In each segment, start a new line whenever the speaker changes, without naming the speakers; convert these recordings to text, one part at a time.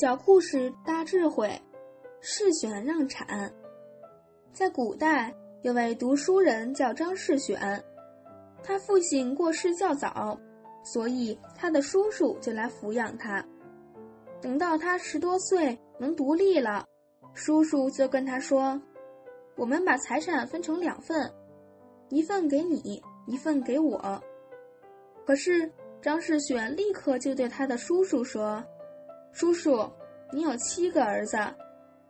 小故事大智慧，世选让产。在古代，有位读书人叫张世选，他父亲过世较早，所以他的叔叔就来抚养他。等到他十多岁能独立了，叔叔就跟他说：“我们把财产分成两份，一份给你，一份给我。”可是张世选立刻就对他的叔叔说：“叔叔，你有七个儿子，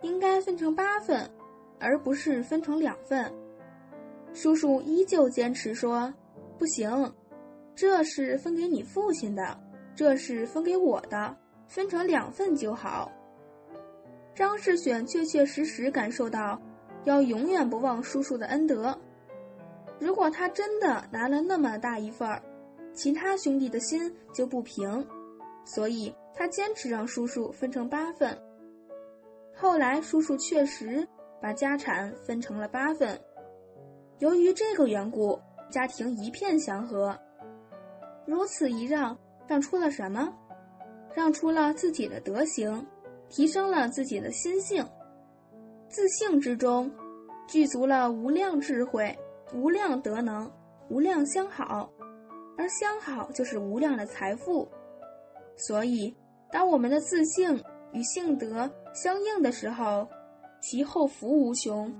应该分成八份。”而不是分成两份，叔叔依旧坚持说：“不行，这是分给你父亲的，这是分给我的，分成两份就好。”张世选确确实实感受到，要永远不忘叔叔的恩德。如果他真的拿了那么大一份儿，其他兄弟的心就不平，所以他坚持让叔叔分成八份。后来，叔叔确实。把家产分成了八份，由于这个缘故，家庭一片祥和。如此一让，让出了什么？让出了自己的德行，提升了自己的心性。自信之中，具足了无量智慧、无量德能、无量相好，而相好就是无量的财富。所以，当我们的自信与性德相应的时候，其后福无穷。